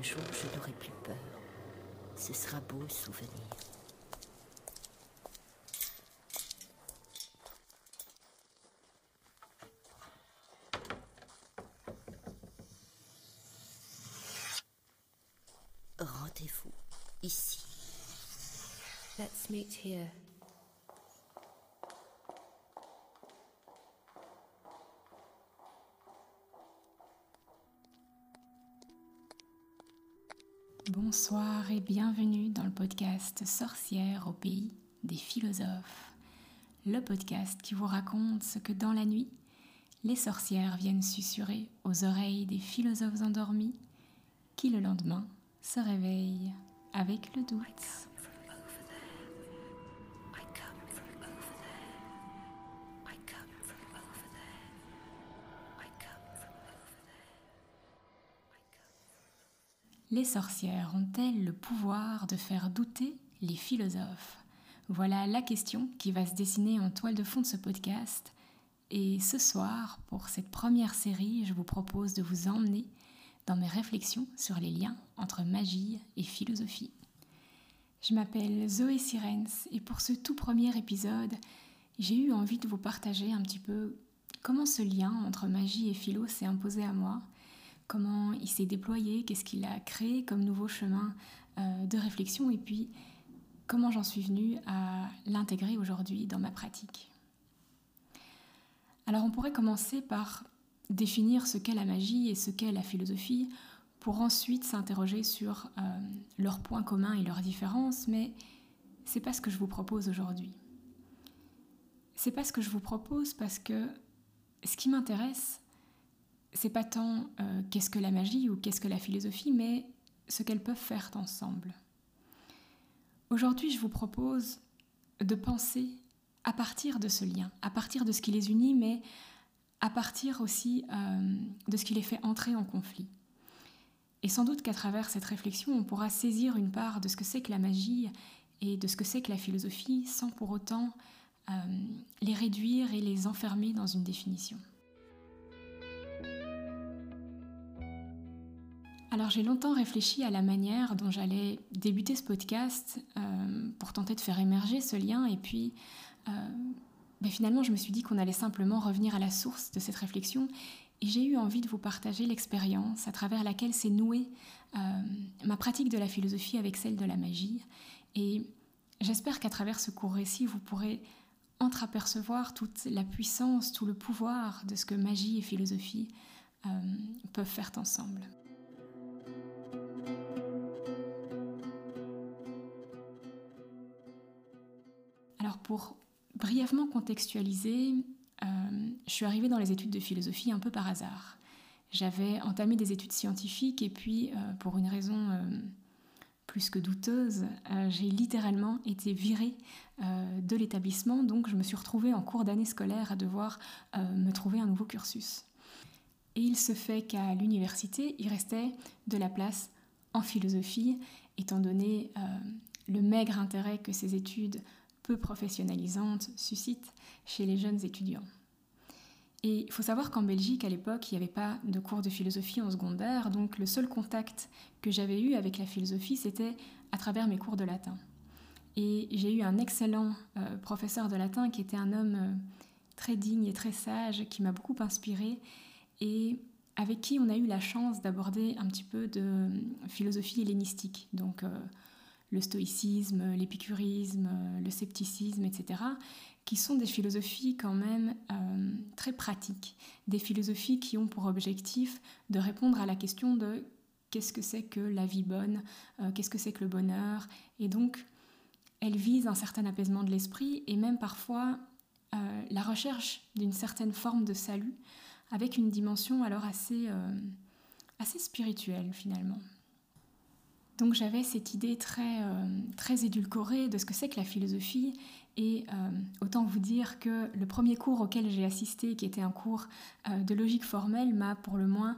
qu'un jour je n'aurai plus peur. Ce sera beau souvenir. Rendez-vous ici. Let's meet here. Bonsoir et bienvenue dans le podcast Sorcière au pays des philosophes. Le podcast qui vous raconte ce que dans la nuit, les sorcières viennent susurrer aux oreilles des philosophes endormis qui le lendemain se réveillent avec le doute. Les sorcières ont-elles le pouvoir de faire douter les philosophes? Voilà la question qui va se dessiner en toile de fond de ce podcast. Et ce soir, pour cette première série, je vous propose de vous emmener dans mes réflexions sur les liens entre magie et philosophie. Je m'appelle Zoé Sirens et pour ce tout premier épisode, j'ai eu envie de vous partager un petit peu comment ce lien entre magie et philo s'est imposé à moi comment il s'est déployé, qu'est-ce qu'il a créé comme nouveau chemin euh, de réflexion et puis comment j'en suis venue à l'intégrer aujourd'hui dans ma pratique. Alors on pourrait commencer par définir ce qu'est la magie et ce qu'est la philosophie pour ensuite s'interroger sur euh, leurs points communs et leurs différences, mais c'est pas ce que je vous propose aujourd'hui. C'est pas ce que je vous propose parce que ce qui m'intéresse, c'est pas tant euh, qu'est-ce que la magie ou qu'est-ce que la philosophie, mais ce qu'elles peuvent faire ensemble. Aujourd'hui, je vous propose de penser à partir de ce lien, à partir de ce qui les unit, mais à partir aussi euh, de ce qui les fait entrer en conflit. Et sans doute qu'à travers cette réflexion, on pourra saisir une part de ce que c'est que la magie et de ce que c'est que la philosophie, sans pour autant euh, les réduire et les enfermer dans une définition. Alors j'ai longtemps réfléchi à la manière dont j'allais débuter ce podcast euh, pour tenter de faire émerger ce lien. Et puis euh, ben, finalement je me suis dit qu'on allait simplement revenir à la source de cette réflexion. Et j'ai eu envie de vous partager l'expérience à travers laquelle s'est nouée euh, ma pratique de la philosophie avec celle de la magie. Et j'espère qu'à travers ce court récit vous pourrez entreapercevoir toute la puissance, tout le pouvoir de ce que magie et philosophie peuvent faire ensemble. Pour brièvement contextualiser, euh, je suis arrivée dans les études de philosophie un peu par hasard. J'avais entamé des études scientifiques et puis, euh, pour une raison euh, plus que douteuse, j'ai littéralement été virée de l'établissement, donc je me suis retrouvée en cours d'année scolaire à devoir me trouver un nouveau cursus. Et il se fait qu'à l'université, il restait de la place en philosophie, étant donné le maigre intérêt que ces études professionnalisante suscite chez les jeunes étudiants. Et il faut savoir qu'en Belgique, à l'époque, il n'y avait pas de cours de philosophie en secondaire, donc le seul contact que j'avais eu avec la philosophie, c'était à travers mes cours de latin. Et j'ai eu un excellent euh, professeur de latin qui était un homme euh, très digne et très sage, qui m'a beaucoup inspiré et avec qui on a eu la chance d'aborder un petit peu de euh, philosophie hellénistique. Donc le stoïcisme, l'épicurisme, le scepticisme, etc., qui sont des philosophies quand même euh, très pratiques, des philosophies qui ont pour objectif de répondre à la question de qu'est-ce que c'est que la vie bonne, euh, qu'est-ce que c'est que le bonheur, et donc elles visent un certain apaisement de l'esprit et même parfois euh, la recherche d'une certaine forme de salut avec une dimension alors assez, assez spirituelle finalement. Donc j'avais cette idée très, euh, très édulcorée de ce que c'est que la philosophie. Et euh, autant vous dire que le premier cours auquel j'ai assisté, qui était un cours euh, de logique formelle, m'a pour le moins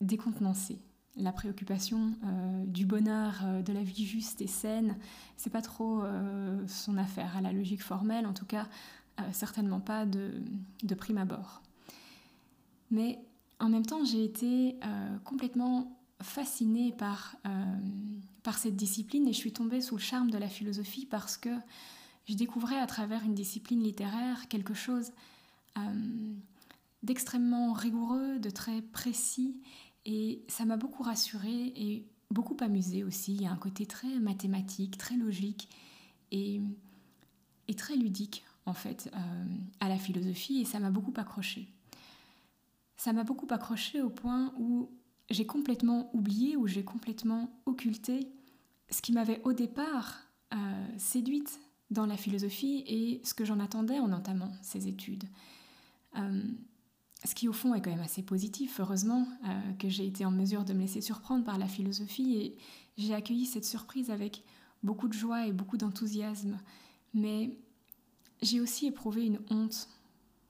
décontenancé. La préoccupation du bonheur, de la vie juste et saine, c'est pas trop son affaire à la logique formelle, en tout cas certainement pas de, de prime abord. Mais en même temps, j'ai été complètement fascinée par, euh, par cette discipline et je suis tombée sous le charme de la philosophie parce que je découvrais à travers une discipline littéraire quelque chose euh, d'extrêmement rigoureux, de très précis et ça m'a beaucoup rassurée et beaucoup amusée aussi. Il y a un côté très mathématique, très logique et, et très ludique en fait euh, à la philosophie et ça m'a beaucoup accroché. Ça m'a beaucoup accroché au point où j'ai complètement oublié ou j'ai complètement occulté ce qui m'avait au départ euh, séduite dans la philosophie et ce que j'en attendais en entamant ces études. Euh, ce qui au fond est quand même assez positif, heureusement euh, que j'ai été en mesure de me laisser surprendre par la philosophie et j'ai accueilli cette surprise avec beaucoup de joie et beaucoup d'enthousiasme. Mais j'ai aussi éprouvé une honte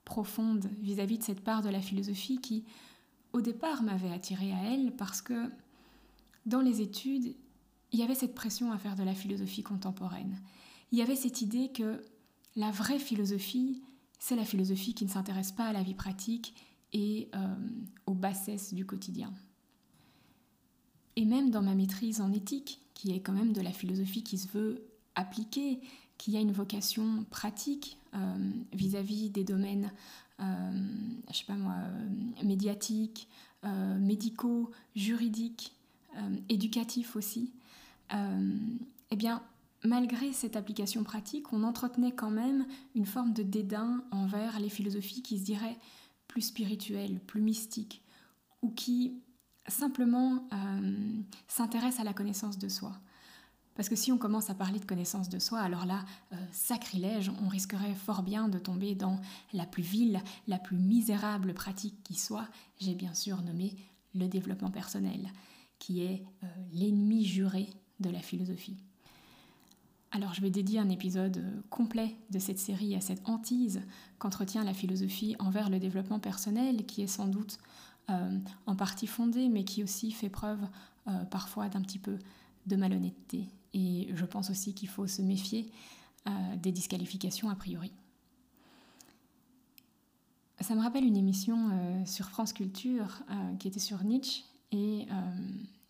profonde vis-à-vis -vis de cette part de la philosophie qui, au départ m'avait attirée à elle parce que dans les études, il y avait cette pression à faire de la philosophie contemporaine. Il y avait cette idée que la vraie philosophie, c'est la philosophie qui ne s'intéresse pas à la vie pratique et euh, aux bassesses du quotidien. Et même dans ma maîtrise en éthique, qui est quand même de la philosophie qui se veut appliquée, qui a une vocation pratique euh, vis-à-vis -vis des domaines je sais pas moi, euh, médiatiques, euh, médicaux, juridiques, éducatifs aussi, eh bien, malgré cette application pratique, on entretenait quand même une forme de dédain envers les philosophies qui se diraient plus spirituelles, plus mystiques, ou qui simplement s'intéressent à la connaissance de soi. Parce que si on commence à parler de connaissance de soi, alors là, euh, sacrilège, on risquerait fort bien de tomber dans la plus vile, la plus misérable pratique qui soit. J'ai bien sûr nommé le développement personnel, qui est euh, l'ennemi juré de la philosophie. Alors je vais dédier un épisode euh, complet de cette série à cette hantise qu'entretient la philosophie envers le développement personnel, qui est sans doute en partie fondée, mais qui aussi fait preuve parfois d'un petit peu de malhonnêteté et je pense aussi qu'il faut se méfier euh, des disqualifications a priori. Ça me rappelle une émission euh, sur France Culture euh, qui était sur Nietzsche. Et,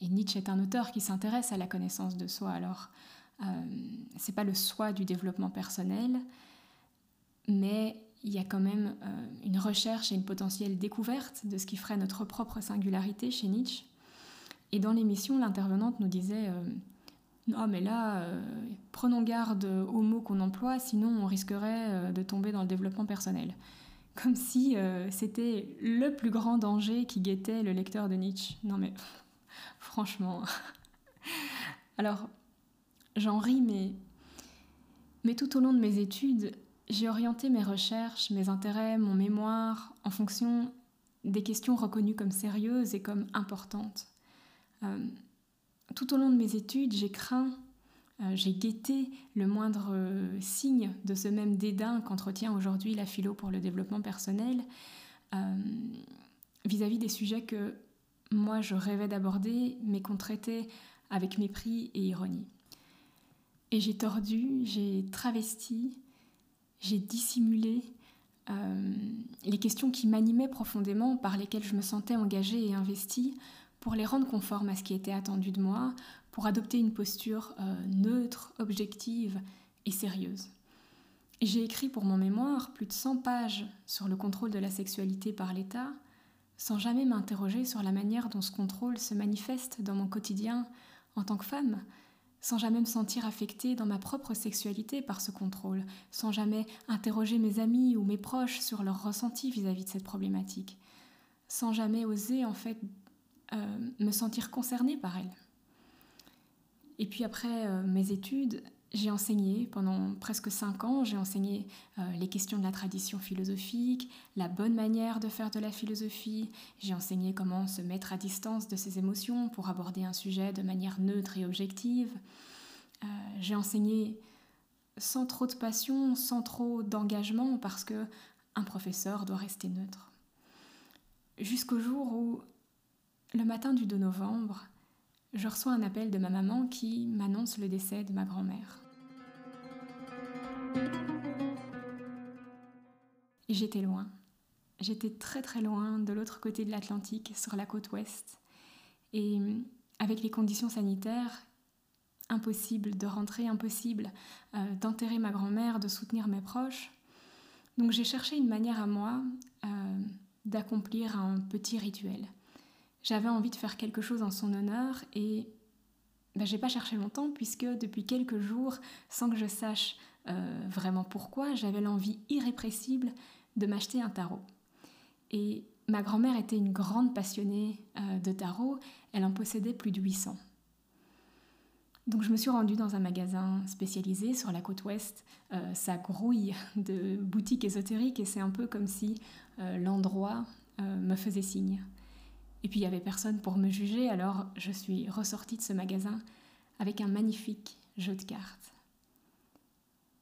et, Nietzsche est un auteur qui s'intéresse à la connaissance de soi. Alors, c'est pas le soi du développement personnel, mais il y a quand même une recherche et une potentielle découverte de ce qui ferait notre propre singularité chez Nietzsche. Et dans l'émission, l'intervenante nous disait non, mais là, euh, prenons garde aux mots qu'on emploie, sinon on risquerait euh, de tomber dans le développement personnel. Comme si euh, c'était le plus grand danger qui guettait le lecteur de Nietzsche. Non, mais franchement. Alors, j'en ris, mais, mais tout au long de mes études, j'ai orienté mes recherches, mes intérêts, mon mémoire en fonction des questions reconnues comme sérieuses et comme importantes tout au long de mes études, j'ai craint, euh, j'ai guetté le moindre euh, signe de ce même dédain qu'entretient aujourd'hui la philo pour le développement personnel euh, vis-à-vis des sujets que moi je rêvais d'aborder, mais qu'on traitait avec mépris et ironie. Et j'ai tordu, j'ai travesti, j'ai dissimulé les questions qui m'animaient profondément, par lesquelles je me sentais engagée et investie, pour les rendre conformes à ce qui était attendu de moi, pour adopter une posture euh, neutre, objective et sérieuse. J'ai écrit pour mon mémoire plus de 100 pages sur le contrôle de la sexualité par l'État, sans jamais m'interroger sur la manière dont ce contrôle se manifeste dans mon quotidien en tant que femme, sans jamais me sentir affectée dans ma propre sexualité par ce contrôle, sans jamais interroger mes amis ou mes proches sur leur ressenti vis-à-vis de cette problématique, sans jamais oser en fait euh, me sentir concernée par elle. Et puis après euh, mes études, j'ai enseigné pendant presque cinq ans, j'ai enseigné euh, les questions de la tradition philosophique, la bonne manière de faire de la philosophie, j'ai enseigné comment se mettre à distance de ses émotions pour aborder un sujet de manière neutre et objective. j'ai enseigné sans trop de passion, sans trop d'engagement, parce que un professeur doit rester neutre. Jusqu'au jour où le matin du 2 novembre, je reçois un appel de ma maman qui m'annonce le décès de ma grand-mère. J'étais loin. J'étais très très loin de l'autre côté de l'Atlantique, sur la côte ouest. Et avec les conditions sanitaires, impossible de rentrer, impossible euh, d'enterrer ma grand-mère, de soutenir mes proches. Donc j'ai cherché une manière à moi euh, d'accomplir un petit rituel. J'avais envie de faire quelque chose en son honneur et ben, j'ai pas cherché longtemps puisque depuis quelques jours, sans que je sache euh, vraiment pourquoi, j'avais l'envie irrépressible de m'acheter un tarot. Et ma grand-mère était une grande passionnée de tarot, elle en possédait plus de 800. Donc je me suis rendue dans un magasin spécialisé sur la côte ouest. Euh, ça grouille de boutiques ésotériques et c'est un peu comme si euh, l'endroit euh, me faisait signe. Et puis il n'y avait personne pour me juger, alors je suis ressortie de ce magasin avec un magnifique jeu de cartes.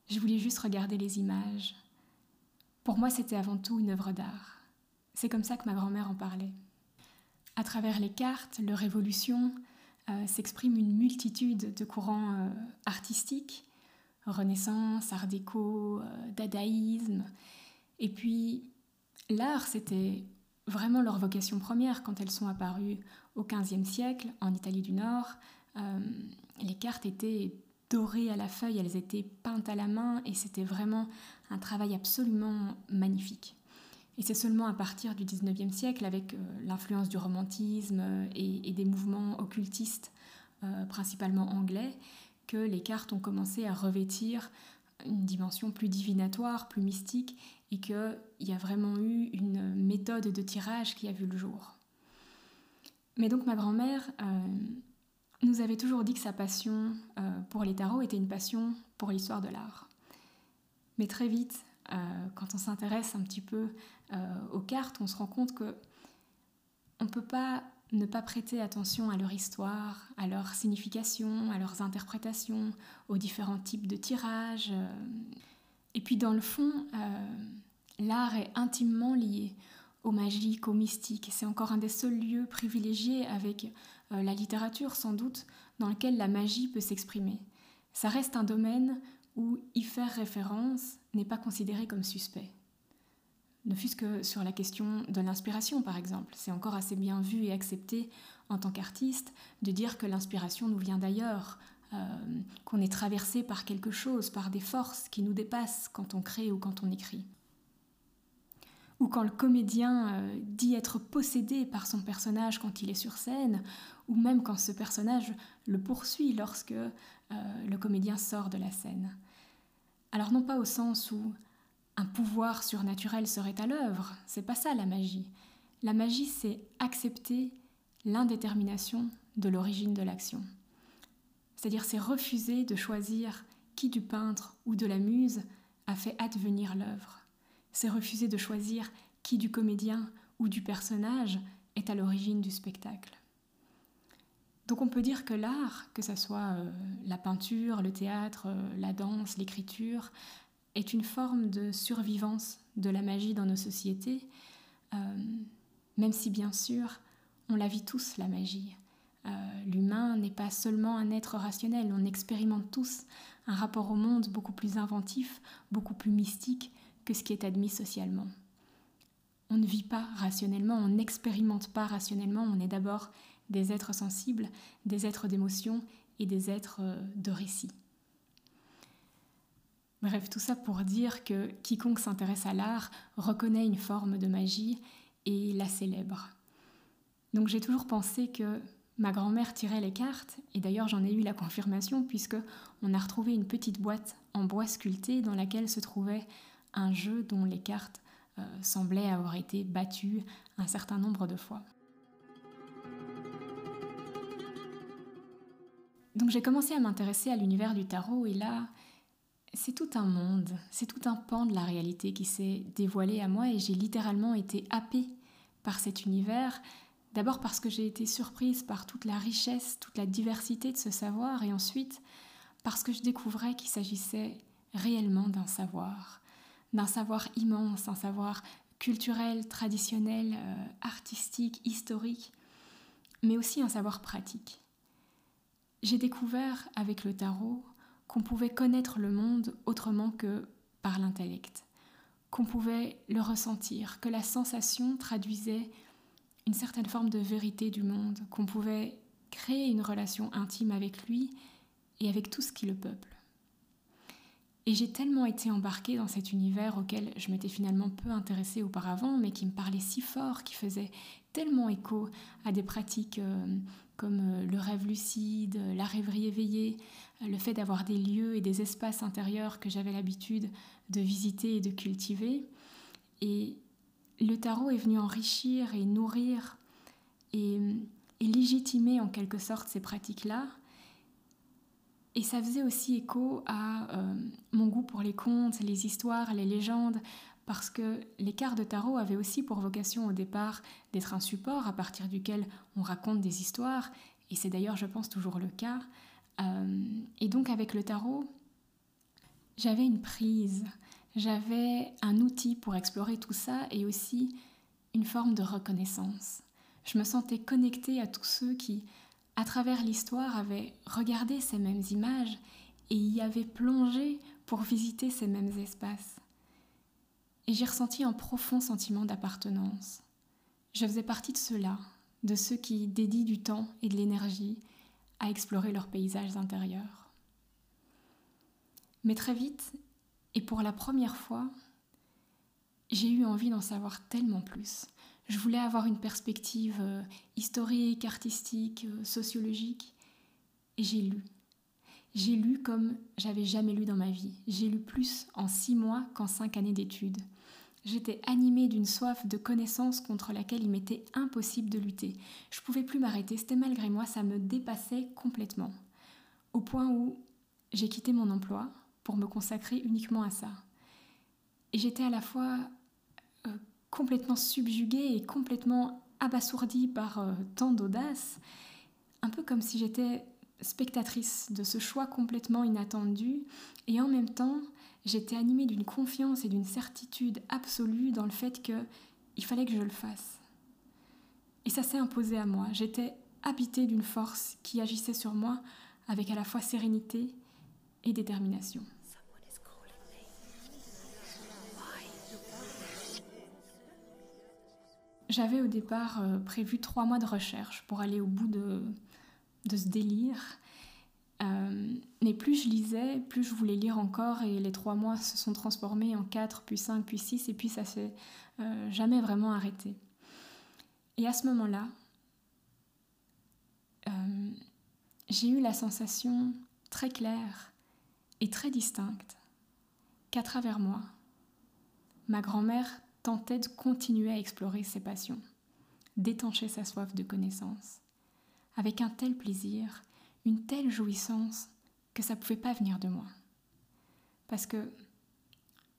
Je voulais juste regarder les images. Pour moi, c'était avant tout une œuvre d'art. C'est comme ça que ma grand-mère en parlait. À travers les cartes, leur évolution, euh, s'exprime une multitude de courants euh, artistiques, Renaissance, Art déco, euh, dadaïsme. Et puis, l'art, c'était vraiment leur vocation première quand elles sont apparues au XVe siècle en Italie du Nord. les cartes étaient dorées à la feuille, elles étaient peintes à la main et c'était vraiment un travail absolument magnifique. Et c'est seulement à partir du XIXe siècle, avec euh, l'influence du romantisme euh, et, des mouvements occultistes, euh, principalement anglais, que les cartes ont commencé à revêtir une dimension plus divinatoire, plus mystique, et qu'il y a vraiment eu une méthode de tirage qui a vu le jour. Mais donc ma grand-mère nous avait toujours dit que sa passion pour les tarots était une passion pour l'histoire de l'art. Mais très vite, quand on s'intéresse un petit peu euh, aux cartes, on se rend compte que on ne peut pas ne pas prêter attention à leur histoire, à leur signification, à leurs interprétations, aux différents types de tirages. Euh. Et puis dans le fond, euh, l'art est intimement lié au magique, au mystique. C'est encore un des seuls lieux privilégiés avec la littérature sans doute dans lequel la magie peut s'exprimer. Ça reste un domaine où y faire référence n'est pas considéré comme suspect ne fût-ce que sur la question de l'inspiration, par exemple. C'est encore assez bien vu et accepté en tant qu'artiste de dire que l'inspiration nous vient d'ailleurs, euh, qu'on est traversé par quelque chose, par des forces qui nous dépassent quand on crée ou quand on écrit. Ou quand le comédien euh, dit être possédé par son personnage quand il est sur scène, ou même quand ce personnage le poursuit lorsque euh, le comédien sort de la scène. Alors non pas au sens où un pouvoir surnaturel serait à l'œuvre. C'est pas ça la magie. La magie, c'est accepter l'indétermination de l'origine de l'action. C'est-à-dire, c'est refuser de choisir qui du peintre ou de la muse a fait advenir l'œuvre. C'est refuser de choisir qui du comédien ou du personnage est à l'origine du spectacle. Donc on peut dire que l'art, que ce soit euh, la peinture, le théâtre, euh, la danse, l'écriture, est une forme de survivance de la magie dans nos sociétés, euh, même si bien sûr on la vit tous, la magie. Euh, l'humain n'est pas seulement un être rationnel, on expérimente tous un rapport au monde beaucoup plus inventif, beaucoup plus mystique que ce qui est admis socialement. On ne vit pas rationnellement, on n'expérimente pas rationnellement, on est d'abord des êtres sensibles, des êtres d'émotion et des êtres euh, de récit. Bref, tout ça pour dire que quiconque s'intéresse à l'art reconnaît une forme de magie et la célèbre. Donc j'ai toujours pensé que ma grand-mère tirait les cartes, et d'ailleurs j'en ai eu la confirmation puisque on a retrouvé une petite boîte en bois sculpté dans laquelle se trouvait un jeu dont les cartes euh, semblaient avoir été battues un certain nombre de fois. Donc j'ai commencé à m'intéresser à l'univers du tarot et là, c'est tout un monde, c'est tout un pan de la réalité qui s'est dévoilé à moi et j'ai littéralement été happée par cet univers. D'abord parce que j'ai été surprise par toute la richesse, toute la diversité de ce savoir et ensuite parce que je découvrais qu'il s'agissait réellement d'un savoir, d'un savoir immense, un savoir culturel, traditionnel, euh, artistique, historique, mais aussi un savoir pratique. J'ai découvert avec le tarot qu'on pouvait connaître le monde autrement que par l'intellect, qu'on pouvait le ressentir, que la sensation traduisait une certaine forme de vérité du monde, qu'on pouvait créer une relation intime avec lui et avec tout ce qui le peuple. Et j'ai tellement été embarquée dans cet univers auquel je m'étais finalement peu intéressée auparavant, mais qui me parlait si fort, qui faisait tellement écho à des pratiques euh, comme euh, le rêve lucide, la rêverie éveillée, le fait d'avoir des lieux et des espaces intérieurs que j'avais l'habitude de visiter et de cultiver. Et le tarot est venu enrichir et nourrir et, légitimer en quelque sorte ces pratiques-là. Et ça faisait aussi écho à euh, mon goût pour les contes, les histoires, les légendes, parce que les cartes de tarot avaient aussi pour vocation au départ d'être un support à partir duquel on raconte des histoires, et c'est d'ailleurs, je pense, toujours le cas. Euh, et donc avec le tarot, j'avais une prise, j'avais un outil pour explorer tout ça et aussi une forme de reconnaissance. Je me sentais connectée à tous ceux qui, à travers l'histoire, avaient regardé ces mêmes images et y avaient plongé pour visiter ces mêmes espaces. Et j'ai ressenti un profond sentiment d'appartenance. Je faisais partie de ceux-là, de ceux qui dédient du temps et de l'énergie à explorer leurs paysages intérieurs. Mais très vite, et pour la première fois, j'ai eu envie d'en savoir tellement plus. Je voulais avoir une perspective euh, historique, artistique, euh, sociologique. Et j'ai lu. J'ai lu comme j'avais jamais lu dans ma vie. J'ai lu plus en six mois qu'en cinq années d'études. J'étais animée d'une soif de connaissances contre laquelle il m'était impossible de lutter. Je pouvais plus m'arrêter, c'était malgré moi, ça me dépassait complètement. Au point où j'ai quitté mon emploi pour me consacrer uniquement à ça. Et j'étais à la fois euh, complètement subjuguée et complètement abasourdie par euh, tant d'audace, un peu comme si j'étais spectatrice de ce choix complètement inattendu, et en même temps, j'étais animée d'une confiance et d'une certitude absolue dans le fait que il fallait que je le fasse. Et ça s'est imposé à moi. J'étais habitée d'une force qui agissait sur moi avec à la fois sérénité et détermination. J'avais au départ euh, prévu trois mois de recherche pour aller au bout de, ce délire. Euh, mais plus je lisais, plus je voulais lire encore et les trois mois se sont transformés en quatre, puis cinq, puis six, et puis ça s'est euh, jamais vraiment arrêté. Et à ce moment-là, j'ai eu la sensation très claire et très distincte qu'à travers moi, ma grand-mère tentait de continuer à explorer ses passions, d'étancher sa soif de connaissance, avec un tel plaisir, une telle jouissance, que ça ne pouvait pas venir de moi. Parce que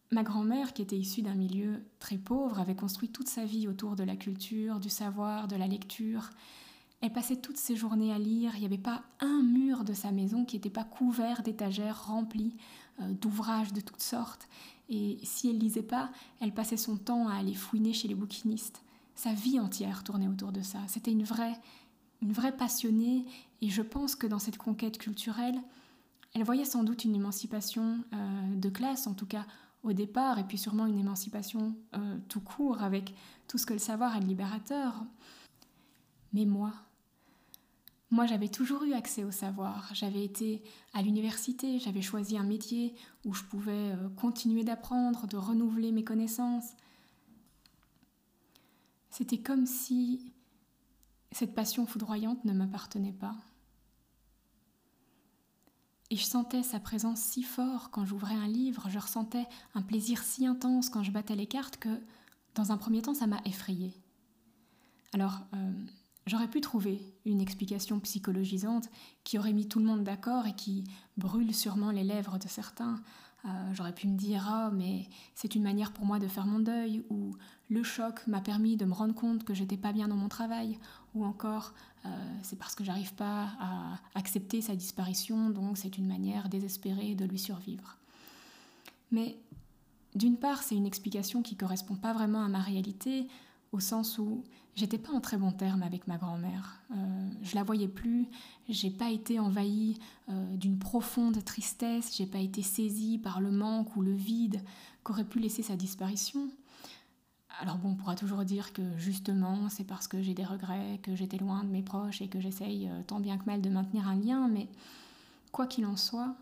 ma grand-mère, qui était issue d'un milieu très pauvre, avait construit toute sa vie autour de la culture, du savoir, de la lecture. Elle passait toutes ses journées à lire, il n'y avait pas un mur de sa maison qui n'était pas couvert d'étagères remplies euh, d'ouvrages de toutes sortes. Et si elle lisait pas, elle passait son temps à aller fouiner chez les bouquinistes. Sa vie entière tournait autour de ça. C'était une vraie, une vraie passionnée. Et je pense que dans cette conquête culturelle, elle voyait sans doute une émancipation euh, de classe, en tout cas au départ, et puis sûrement une émancipation euh, tout court avec tout ce que le savoir est libérateur. Mais moi, moi, j'avais toujours eu accès au savoir. J'avais été à l'université, j'avais choisi un métier où je pouvais euh, continuer d'apprendre, de renouveler mes connaissances. C'était comme si cette passion foudroyante ne m'appartenait pas. Et je sentais sa présence si fort quand j'ouvrais un livre, je ressentais un plaisir si intense quand je battais les cartes que, dans un premier temps, ça m'a effrayée. Alors, euh, J'aurais pu trouver une explication psychologisante qui aurait mis tout le monde d'accord et qui brûle sûrement les lèvres de certains. Euh, j'aurais pu me dire Ah, mais c'est une manière pour moi de faire mon deuil, ou le choc m'a permis de me rendre compte que j'étais pas bien dans mon travail, ou encore euh, c'est parce que j'arrive pas à accepter sa disparition, donc c'est une manière désespérée de lui survivre. Mais d'une part, c'est une explication qui correspond pas vraiment à ma réalité, au sens où j'étais pas en très bon terme avec ma grand-mère. Euh, je la voyais plus, j'ai pas été envahie euh, d'une profonde tristesse, j'ai pas été saisie par le manque ou le vide qu'aurait pu laisser sa disparition. alors bon, on pourra toujours dire que justement, c'est parce que j'ai des regrets, que j'étais loin de mes proches et que j'essaye euh, tant bien que mal de maintenir un lien, mais quoi qu'il en soit,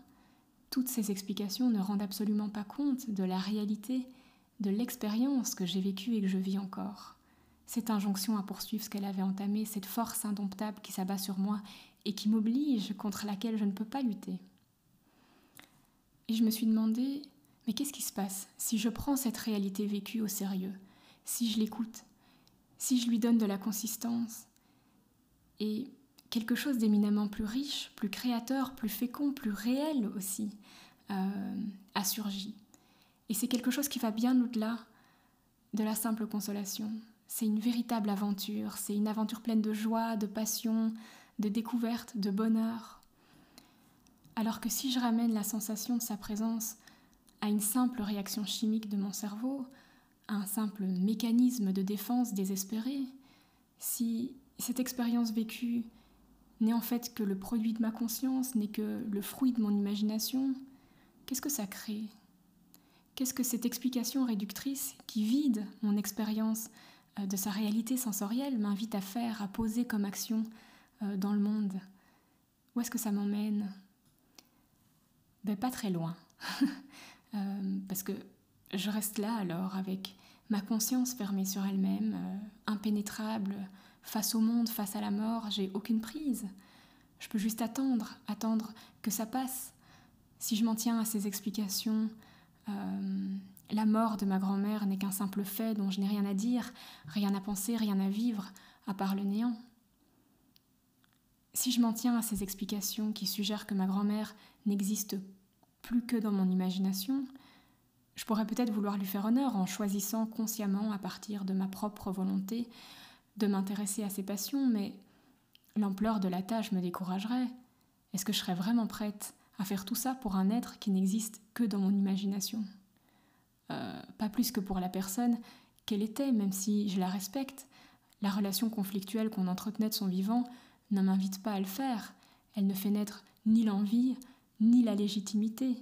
toutes ces explications ne rendent absolument pas compte de la réalité, de l'expérience que j'ai vécue et que je vis encore. Cette injonction à poursuivre ce qu'elle avait entamé, cette force indomptable qui s'abat sur moi et qui m'oblige, contre laquelle je ne peux pas lutter. Et je me suis demandé, mais qu'est-ce qui se passe si je prends cette réalité vécue au sérieux, si je l'écoute, si je lui donne de la consistance et quelque chose d'éminemment plus riche, plus créateur, plus fécond, plus réel aussi euh, a surgi. Et c'est quelque chose qui va bien au-delà de la simple consolation. C'est une véritable aventure, c'est une aventure pleine de joie, de passion, de découverte, de bonheur. Alors que si je ramène la sensation de sa présence à une simple réaction chimique de mon cerveau, à un simple mécanisme de défense désespéré, si cette expérience vécue n'est en fait que le produit de ma conscience, n'est que le fruit de mon imagination, qu'est-ce que ça crée? Qu'est-ce que cette explication réductrice qui vide mon expérience de sa réalité sensorielle m'invite à faire, à poser comme action euh, dans le monde Où est-ce que ça m'emmène? Ben, Pas très loin. Euh, parce que je reste là alors avec ma conscience fermée sur elle-même, impénétrable, face au monde, face à la mort, j'ai aucune prise. Je peux juste attendre, attendre que ça passe. Si je m'en tiens à ces explications, la mort de ma grand-mère n'est qu'un simple fait dont je n'ai rien à dire, rien à penser, rien à vivre, à part le néant. Si je m'en tiens à ces explications qui suggèrent que ma grand-mère n'existe plus que dans mon imagination, je pourrais peut-être vouloir lui faire honneur en choisissant consciemment, à partir de ma propre volonté, de m'intéresser à ses passions, mais l'ampleur de la tâche me découragerait. Est-ce que je serais vraiment prête à faire tout ça pour un être qui n'existe que dans mon imagination? Euh, Pas plus que pour la personne qu'elle était, même si je la respecte. La relation conflictuelle qu'on entretenait de son vivant ne m'invite pas à le faire. Elle ne fait naître ni l'envie, ni la légitimité.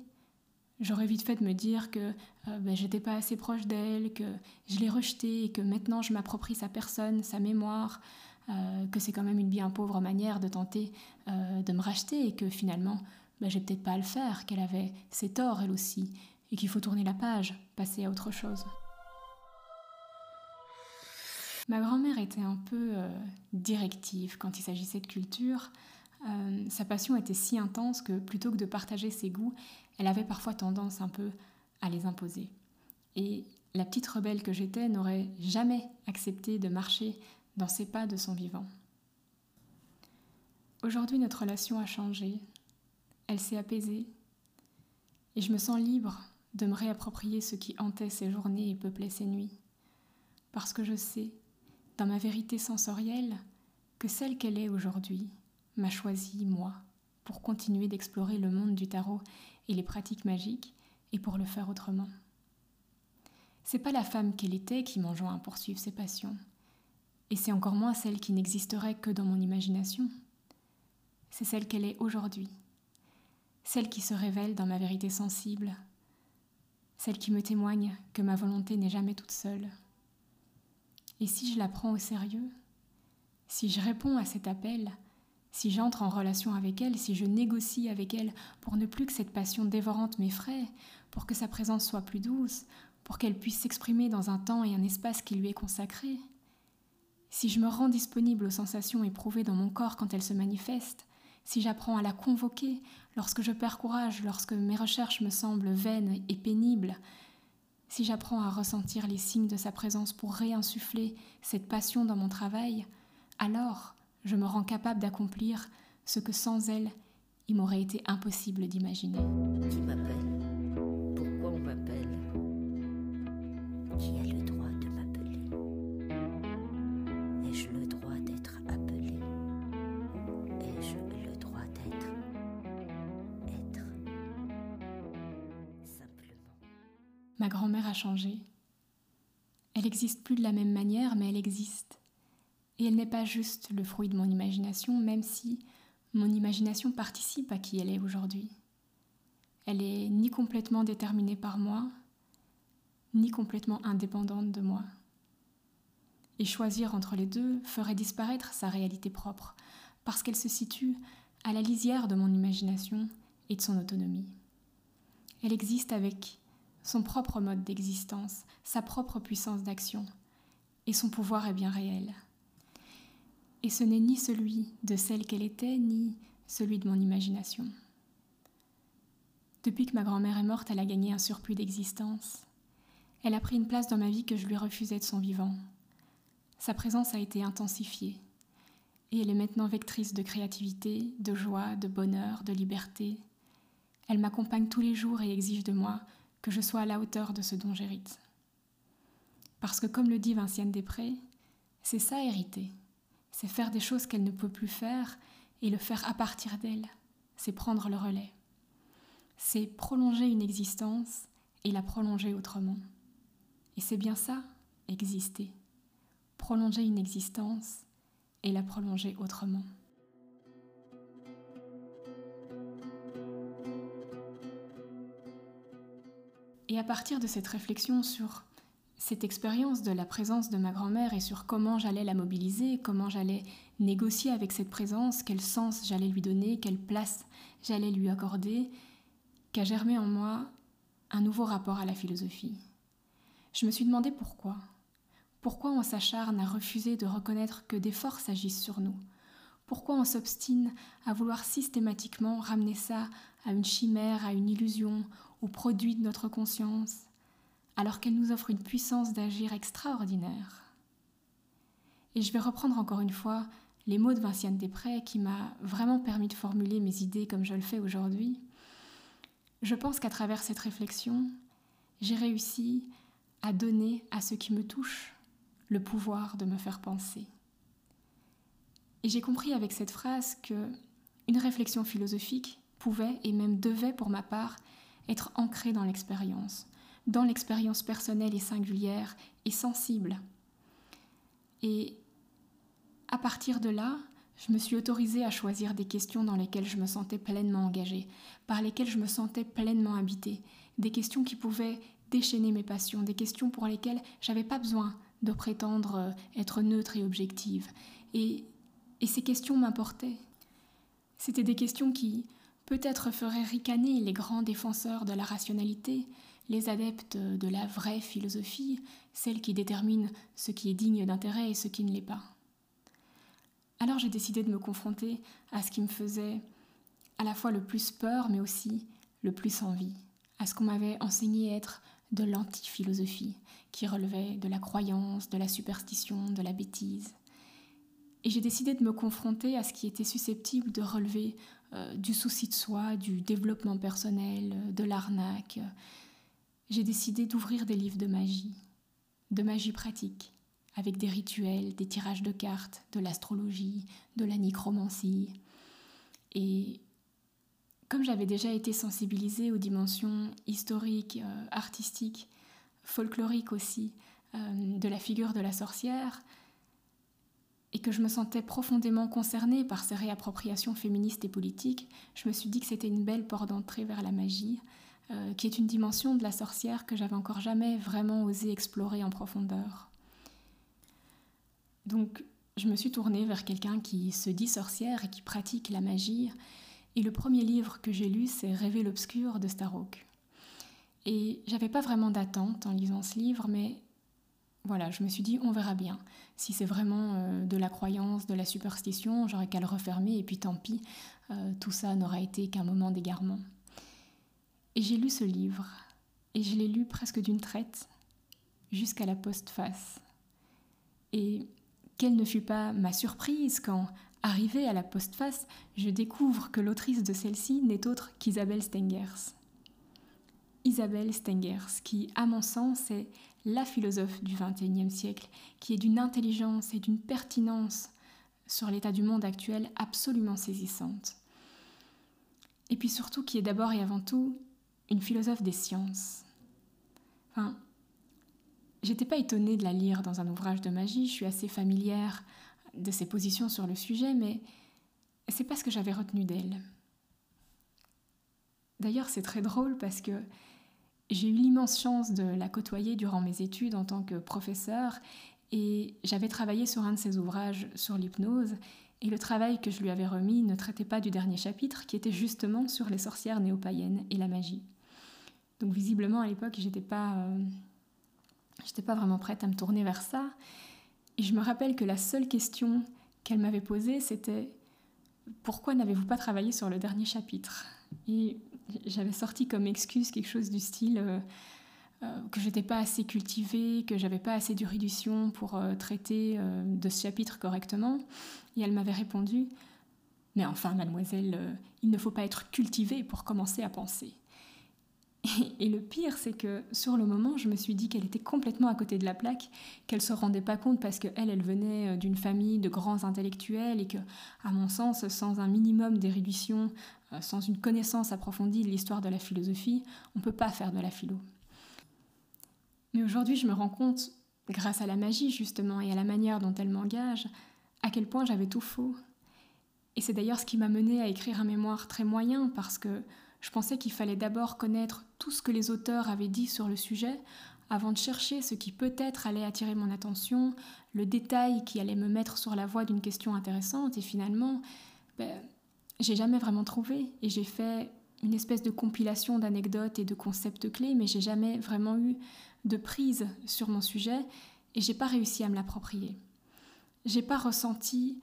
J'aurais vite fait de me dire que euh, ben, j'étais pas assez proche d'elle, que je l'ai rejetée et que maintenant je m'approprie sa personne, sa mémoire, euh, que c'est quand même une bien pauvre manière de tenter euh, de me racheter et que finalement ben, j'ai peut-être pas à le faire, qu'elle avait ses torts elle aussi et qu'il faut tourner la page, passer à autre chose. Ma grand-mère était un peu directive quand il s'agissait de culture. Euh, sa passion était si intense que plutôt que de partager ses goûts, elle avait parfois tendance un peu à les imposer. Et la petite rebelle que j'étais n'aurait jamais accepté de marcher dans ses pas de son vivant. Aujourd'hui, notre relation a changé, elle s'est apaisée, et je me sens libre de me réapproprier ce qui hantait ses journées et peuplait ses nuits, parce que je sais, dans ma vérité sensorielle, que celle qu'elle est aujourd'hui, m'a choisi, moi, pour continuer d'explorer le monde du tarot et les pratiques magiques, et pour le faire autrement. C'est pas la femme qu'elle était qui m'enjoint à poursuivre ses passions, et c'est encore moins celle qui n'existerait que dans mon imagination. C'est celle qu'elle est aujourd'hui, celle qui se révèle dans ma vérité sensible, celle qui me témoigne que ma volonté n'est jamais toute seule. Et si je la prends au sérieux, si je réponds à cet appel, si j'entre en relation avec elle, si je négocie avec elle pour ne plus que cette passion dévorante m'effraie, pour que sa présence soit plus douce, pour qu'elle puisse s'exprimer dans un temps et un espace qui lui est consacré, si je me rends disponible aux sensations éprouvées dans mon corps quand elles se manifestent, si j'apprends à la convoquer lorsque je perds courage, lorsque mes recherches me semblent vaines et pénibles, si j'apprends à ressentir les signes de sa présence pour réinsuffler cette passion dans mon travail, alors je me rends capable d'accomplir ce que sans elle, il m'aurait été impossible d'imaginer. Ma grand-mère a changé. Elle existe plus de la même manière, mais elle existe. Et elle n'est pas juste le fruit de mon imagination, même si mon imagination participe à qui elle est aujourd'hui. Elle est ni complètement déterminée par moi, ni complètement indépendante de moi. Et choisir entre les deux ferait disparaître sa réalité propre, parce qu'elle se situe à la lisière de mon imagination et de son autonomie. Elle existe avec son propre mode d'existence, sa propre puissance d'action, et son pouvoir est bien réel. Et ce n'est ni celui de celle qu'elle était, ni celui de mon imagination. Depuis que ma grand-mère est morte, elle a gagné un surplus d'existence. Elle a pris une place dans ma vie que je lui refusais de son vivant. Sa présence a été intensifiée, et elle est maintenant vectrice de créativité, de joie, de bonheur, de liberté. Elle m'accompagne tous les jours et exige de moi que je sois à la hauteur de ce dont j'hérite. Parce que comme le dit Vinciane Després, c'est ça hériter, c'est faire des choses qu'elle ne peut plus faire et le faire à partir d'elle, c'est prendre le relais. C'est prolonger une existence et la prolonger autrement. Et c'est bien ça, exister. Prolonger une existence et la prolonger autrement. Et à partir de cette réflexion sur cette expérience de la présence de ma grand-mère et sur comment j'allais la mobiliser, comment j'allais négocier avec cette présence, quel sens j'allais lui donner, quelle place j'allais lui accorder, qu'a germé en moi un nouveau rapport à la philosophie. Je me suis demandé pourquoi. Pourquoi on s'acharne à refuser de reconnaître que des forces agissent sur nous Pourquoi on s'obstine à vouloir systématiquement ramener ça à une chimère, à une illusion, au produit de notre conscience, alors qu'elle nous offre une puissance d'agir extraordinaire? Et je vais reprendre encore une fois les mots de Vinciane Després qui m'a vraiment permis de formuler mes idées comme je le fais aujourd'hui. Je pense qu'à travers cette réflexion, j'ai réussi à donner à ce qui me touche le pouvoir de me faire penser. Et j'ai compris avec cette phrase que une réflexion philosophique pouvait et même devait pour ma part être ancrée dans l'expérience, dans l'expérience personnelle et singulière et sensible. Et à partir de là, je me suis autorisée à choisir des questions dans lesquelles je me sentais pleinement engagée, par lesquelles je me sentais pleinement habitée, des questions qui pouvaient déchaîner mes passions, des questions pour lesquelles j'avais pas besoin de prétendre euh, être neutre et objective. Et, et ces questions m'importaient. C'était des questions qui peut-être feraient ricaner les grands défenseurs de la rationalité, les adeptes de la vraie philosophie, celle qui détermine ce qui est digne d'intérêt et ce qui ne l'est pas. Alors j'ai décidé de me confronter à ce qui me faisait à la fois le plus peur, mais aussi le plus envie, à ce qu'on m'avait enseigné être de l'anti-philosophie, qui relevait de la croyance, de la superstition, de la bêtise. Et j'ai décidé de me confronter à ce qui était susceptible de relever euh, du souci de soi, du développement personnel, de l'arnaque. J'ai décidé d'ouvrir des livres de magie, de magie pratique, avec des rituels, des tirages de cartes, de l'astrologie, de la nécromancie. Et comme j'avais déjà été sensibilisée aux dimensions historiques, euh, artistiques, folkloriques aussi, euh, de la figure de la sorcière, et que je me sentais profondément concernée par ces réappropriations féministes et politiques, je me suis dit que c'était une belle porte d'entrée vers la magie, euh, qui est une dimension de la sorcière que j'avais encore jamais vraiment osé explorer en profondeur. Donc, je me suis tournée vers quelqu'un qui se dit sorcière et qui pratique la magie, et le premier livre que j'ai lu, c'est Rêver l'obscur de Starhawk. Et j'avais pas vraiment d'attente en lisant ce livre, mais voilà, je me suis dit, on verra bien. Si c'est vraiment euh, de la croyance, de la superstition, j'aurais qu'à le refermer, et puis tant pis, euh, tout ça n'aura été qu'un moment d'égarement. Et j'ai lu ce livre, et je l'ai lu presque d'une traite, jusqu'à la postface. Et quelle ne fut pas ma surprise quand, Arrivée à la postface, je découvre que l'autrice de celle-ci n'est autre qu'Isabelle Stengers. Isabelle Stengers, qui, à mon sens, est la philosophe du XXIe siècle, qui est d'une intelligence et d'une pertinence sur l'état du monde actuel absolument saisissante. Et puis surtout qui est d'abord et avant tout une philosophe des sciences. Enfin, j'étais pas étonnée de la lire dans un ouvrage de magie, je suis assez familière de ses positions sur le sujet, mais c'est pas ce que j'avais retenu d'elle. D'ailleurs, c'est très drôle parce que j'ai eu l'immense chance de la côtoyer durant mes études en tant que professeur Et j'avais travaillé sur un de ses ouvrages sur l'hypnose, et le travail que je lui avais remis ne traitait pas du dernier chapitre, qui était justement sur les sorcières néo-païennes et la magie. Donc visiblement à l'époque, j'étais pas, euh, pas vraiment prête à me tourner vers ça. Et je me rappelle que la seule question qu'elle m'avait posée, c'était pourquoi n'avez-vous pas travaillé sur le dernier chapitre? J'avais sorti comme excuse quelque chose du style euh, euh, que j'étais pas assez cultivée, que j'avais pas assez d'érudition pour euh, traiter de ce chapitre correctement. Et elle m'avait répondu Mais enfin, mademoiselle, il ne faut pas être cultivée pour commencer à penser. Et, le pire, c'est que sur le moment, je me suis dit qu'elle était complètement à côté de la plaque, qu'elle se rendait pas compte parce qu'elle, elle venait euh, d'une famille de grands intellectuels et que, à mon sens, sans un minimum d'érudition, euh, sans une connaissance approfondie de l'histoire de la philosophie, on ne peut pas faire de la philo. Mais aujourd'hui, je me rends compte, grâce à la magie justement et à la manière dont elle m'engage, à quel point j'avais tout faux. Et c'est d'ailleurs ce qui m'a mené à écrire un mémoire très moyen parce que je pensais qu'il fallait d'abord connaître tout ce que les auteurs avaient dit sur le sujet avant de chercher ce qui peut-être allait attirer mon attention, le détail qui allait me mettre sur la voie d'une question intéressante. Et finalement, ben, j'ai jamais vraiment trouvé. Et j'ai fait une espèce de compilation d'anecdotes et de concepts clés, mais j'ai jamais vraiment eu de prise sur mon sujet et j'ai pas réussi à me l'approprier. J'ai pas ressenti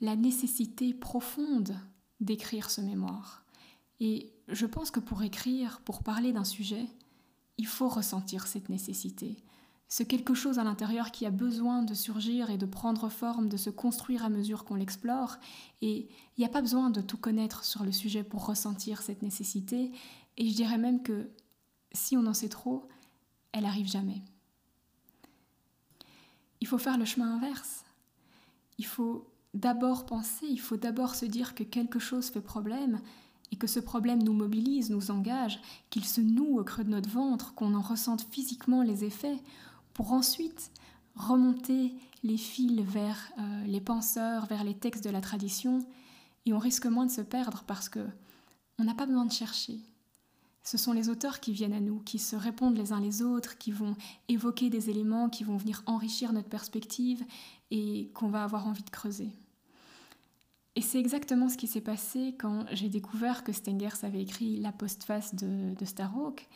la nécessité profonde d'écrire ce mémoire. Et je pense que pour écrire, pour parler d'un sujet, il faut ressentir cette nécessité. C'est quelque chose à l'intérieur qui a besoin de surgir et de prendre forme, de se construire à mesure qu'on l'explore. Et il n'y a pas besoin de tout connaître sur le sujet pour ressentir cette nécessité. Et je dirais même que si on en sait trop, elle arrive jamais. Il faut faire le chemin inverse. Il faut d'abord penser, il faut d'abord se dire que quelque chose fait problème et que ce problème nous mobilise, nous engage, qu'il se noue au creux de notre ventre, qu'on en ressente physiquement les effets, pour ensuite remonter les fils vers euh, les penseurs, vers les textes de la tradition, et on risque moins de se perdre parce que on n'a pas besoin de chercher. Ce sont les auteurs qui viennent à nous, qui se répondent les uns les autres, qui vont évoquer des éléments qui vont venir enrichir notre perspective et qu'on va avoir envie de creuser. Et c'est exactement ce qui s'est passé quand j'ai découvert que Stengers avait écrit la postface de, de Starhawk.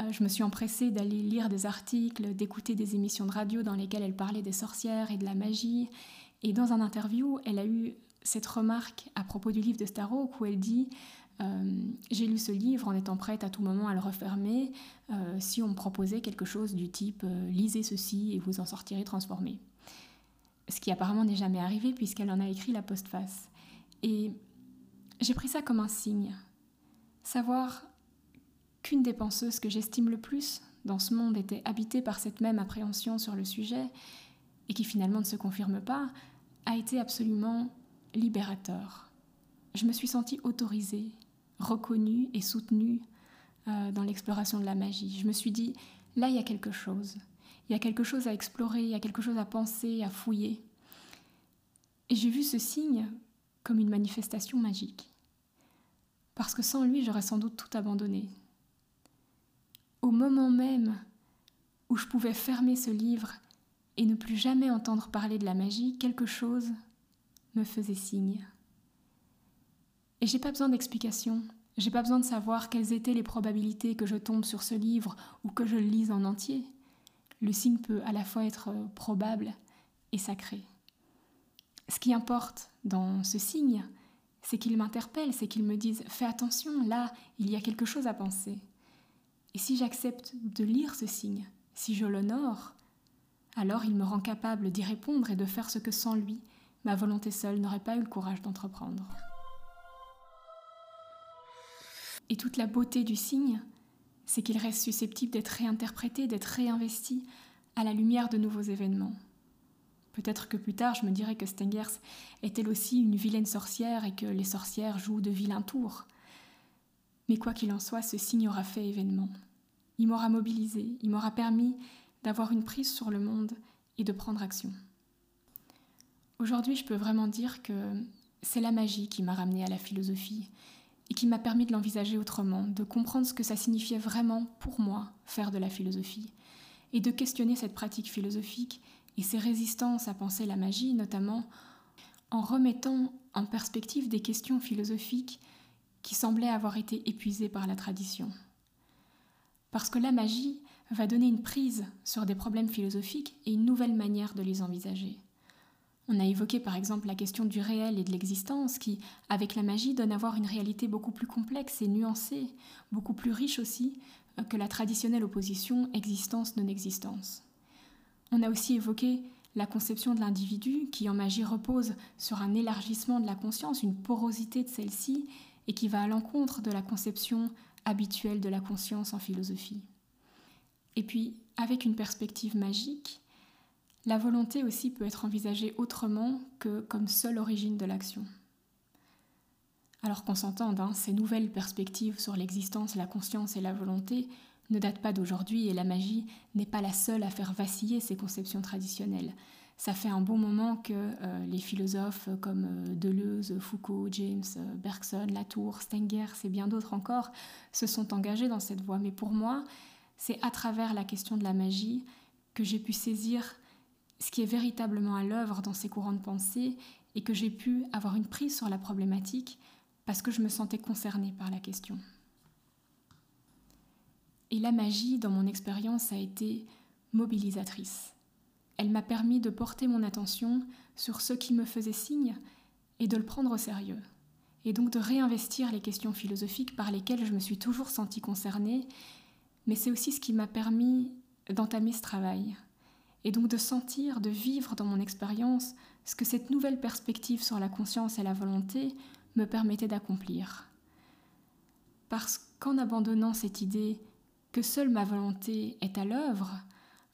Euh, je me suis empressée d'aller lire des articles, d'écouter des émissions de radio dans lesquelles elle parlait des sorcières et de la magie. Et dans un interview, elle a eu cette remarque à propos du livre de Starhawk où elle dit euh, J'ai lu ce livre en étant prête à tout moment à le refermer euh, si on me proposait quelque chose du type Lisez ceci et vous en sortirez transformé ce qui apparemment n'est jamais arrivé puisqu'elle en a écrit la postface. Et j'ai pris ça comme un signe. Savoir qu'une des penseuses que j'estime le plus dans ce monde était habitée par cette même appréhension sur le sujet, et qui finalement ne se confirme pas, a été absolument libérateur. Je me suis sentie autorisée, reconnue et soutenue euh, dans l'exploration de la magie. Je me suis dit, là, il y a quelque chose. Il y a quelque chose à explorer, il y a quelque chose à penser, à fouiller. Et j'ai vu ce signe comme une manifestation magique. Parce que sans lui, j'aurais sans doute tout abandonné. Au moment même où je pouvais fermer ce livre et ne plus jamais entendre parler de la magie, quelque chose me faisait signe. Et j'ai pas besoin d'explication, j'ai pas besoin de savoir quelles étaient les probabilités que je tombe sur ce livre ou que je le lise en entier le signe peut à la fois être probable et sacré. Ce qui importe dans ce signe, c'est qu'il m'interpelle, c'est qu'il me dise Fais attention, là, il y a quelque chose à penser. Et si j'accepte de lire ce signe, si je l'honore, alors il me rend capable d'y répondre et de faire ce que sans lui, ma volonté seule n'aurait pas eu le courage d'entreprendre. Et toute la beauté du signe, c'est qu'il reste susceptible d'être réinterprété, d'être réinvesti à la lumière de nouveaux événements. Peut-être que plus tard, je me dirais que Stengers est elle aussi une vilaine sorcière et que les sorcières jouent de vilains tours. Mais quoi qu'il en soit, ce signe aura fait événement. Il m'aura mobilisé, il m'aura permis d'avoir une prise sur le monde et de prendre action. Aujourd'hui, je peux vraiment dire que c'est la magie qui m'a ramené à la philosophie et qui m'a permis de l'envisager autrement, de comprendre ce que ça signifiait vraiment pour moi faire de la philosophie, et de questionner cette pratique philosophique et ses résistances à penser la magie, notamment en remettant en perspective des questions philosophiques qui semblaient avoir été épuisées par la tradition. Parce que la magie va donner une prise sur des problèmes philosophiques et une nouvelle manière de les envisager. On a évoqué par exemple la question du réel et de l'existence qui, avec la magie, donne à voir une réalité beaucoup plus complexe et nuancée, beaucoup plus riche aussi euh, que la traditionnelle opposition existence-non-existence. On a aussi évoqué la conception de l'individu qui en magie repose sur un élargissement de la conscience, une porosité de celle-ci, et qui va à l'encontre de la conception habituelle de la conscience en philosophie. Et puis, avec une perspective magique, la volonté aussi peut être envisagée autrement que comme seule origine de l'action. Alors qu'on s'entende, hein, ces nouvelles perspectives sur l'existence, la conscience et la volonté ne datent pas d'aujourd'hui et la magie n'est pas la seule à faire vaciller ces conceptions traditionnelles. Ça fait un bon moment que euh, les philosophes comme euh, Deleuze, Foucault, James, euh, Bergson, Latour, Stengers et bien d'autres encore se sont engagés dans cette voie. Mais pour moi, c'est à travers la question de la magie que j'ai pu saisir ce qui est véritablement à l'œuvre dans ces courants de pensée et que j'ai pu avoir une prise sur la problématique parce que je me sentais concernée par la question. Et la magie, dans mon expérience, a été mobilisatrice. Elle m'a permis de porter mon attention sur ce qui me faisait signe et de le prendre au sérieux, et donc de réinvestir les questions philosophiques par lesquelles je me suis toujours sentie concernée, mais c'est aussi ce qui m'a permis d'entamer ce travail, et donc de sentir, de vivre dans mon expérience ce que cette nouvelle perspective sur la conscience et la volonté me permettait d'accomplir. Parce qu'en abandonnant cette idée que seule ma volonté est à l'œuvre,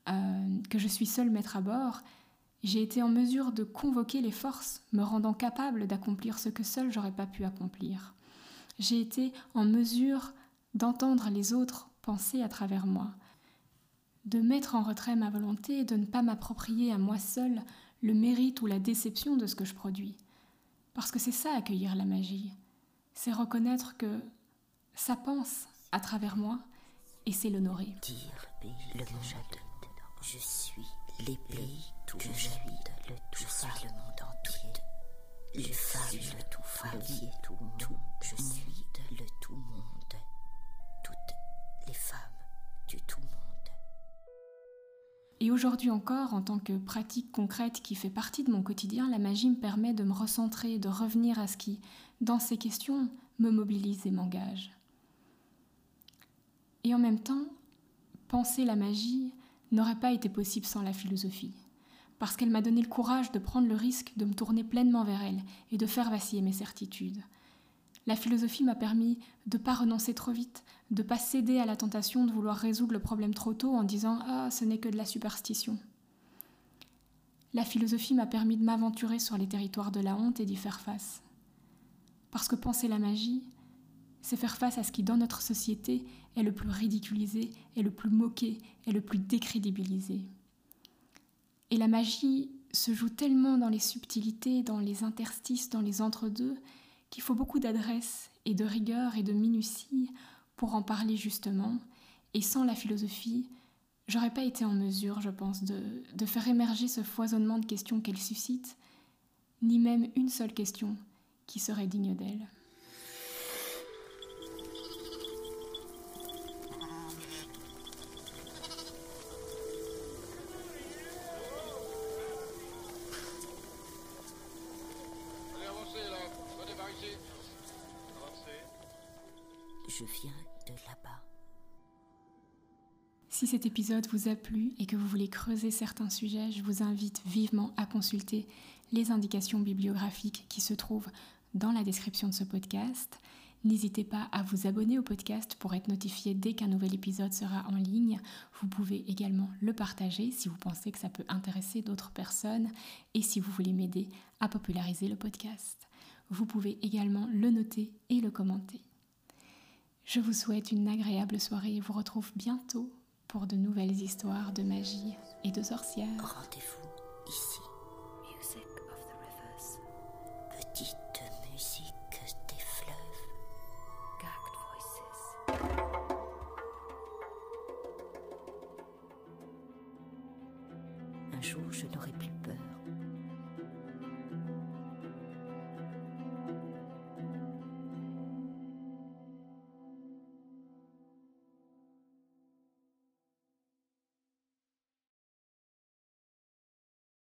euh, que je suis seul maître à bord, j'ai été en mesure de convoquer les forces me rendant capable d'accomplir ce que seul j'aurais pas pu accomplir. J'ai été en mesure d'entendre les autres penser à travers moi, de mettre en retrait ma volonté et de ne pas m'approprier à moi seul le mérite ou la déception de ce que je produis. Parce que c'est ça accueillir la magie. C'est reconnaître que ça pense à travers moi et c'est l'honorer. Dire le. Je suis l'épée que j'habite. Le tout je suis le monde entier. Les femmes, le tout femme, tout, tout. Je suis le tout monde. Toutes les femmes du tout monde. Et aujourd'hui encore, en tant que pratique concrète qui fait partie de mon quotidien, la magie me permet de me recentrer, de revenir à ce qui, dans ces questions, me mobilise et m'engage. Et en même temps, penser la magie n'aurait pas été possible sans la philosophie, parce qu'elle m'a donné le courage de prendre le risque de me tourner pleinement vers elle et de faire vaciller mes certitudes. La philosophie m'a permis de ne pas renoncer trop vite, de ne pas céder à la tentation de vouloir résoudre le problème trop tôt en disant Ah, ce n'est que de la superstition. La philosophie m'a permis de m'aventurer sur les territoires de la honte et d'y faire face. Parce que penser la magie, c'est faire face à ce qui, dans notre société, est le plus ridiculisé, est le plus moqué, est le plus décrédibilisé. Et la magie se joue tellement dans les subtilités, dans les interstices, dans les entre-deux, qu'il faut beaucoup d'adresse et de rigueur et de minutie pour en parler justement. Et sans la philosophie, j'aurais pas été en mesure, je pense, de, de faire émerger ce foisonnement de questions qu'elle suscite, ni même une seule question qui serait digne d'elle. Je viens de là-bas. Si cet épisode vous a plu et que vous voulez creuser certains sujets, je vous invite vivement à consulter les indications bibliographiques qui se trouvent dans la description de ce podcast. N'hésitez pas à vous abonner au podcast pour être notifié dès qu'un nouvel épisode sera en ligne. Vous pouvez également le partager si vous pensez que ça peut intéresser d'autres personnes et si vous voulez m'aider à populariser le podcast. Vous pouvez également le noter et le commenter. Je vous souhaite une agréable soirée et vous retrouve bientôt pour de nouvelles histoires de magie et de sorcières. Rendez-vous ici.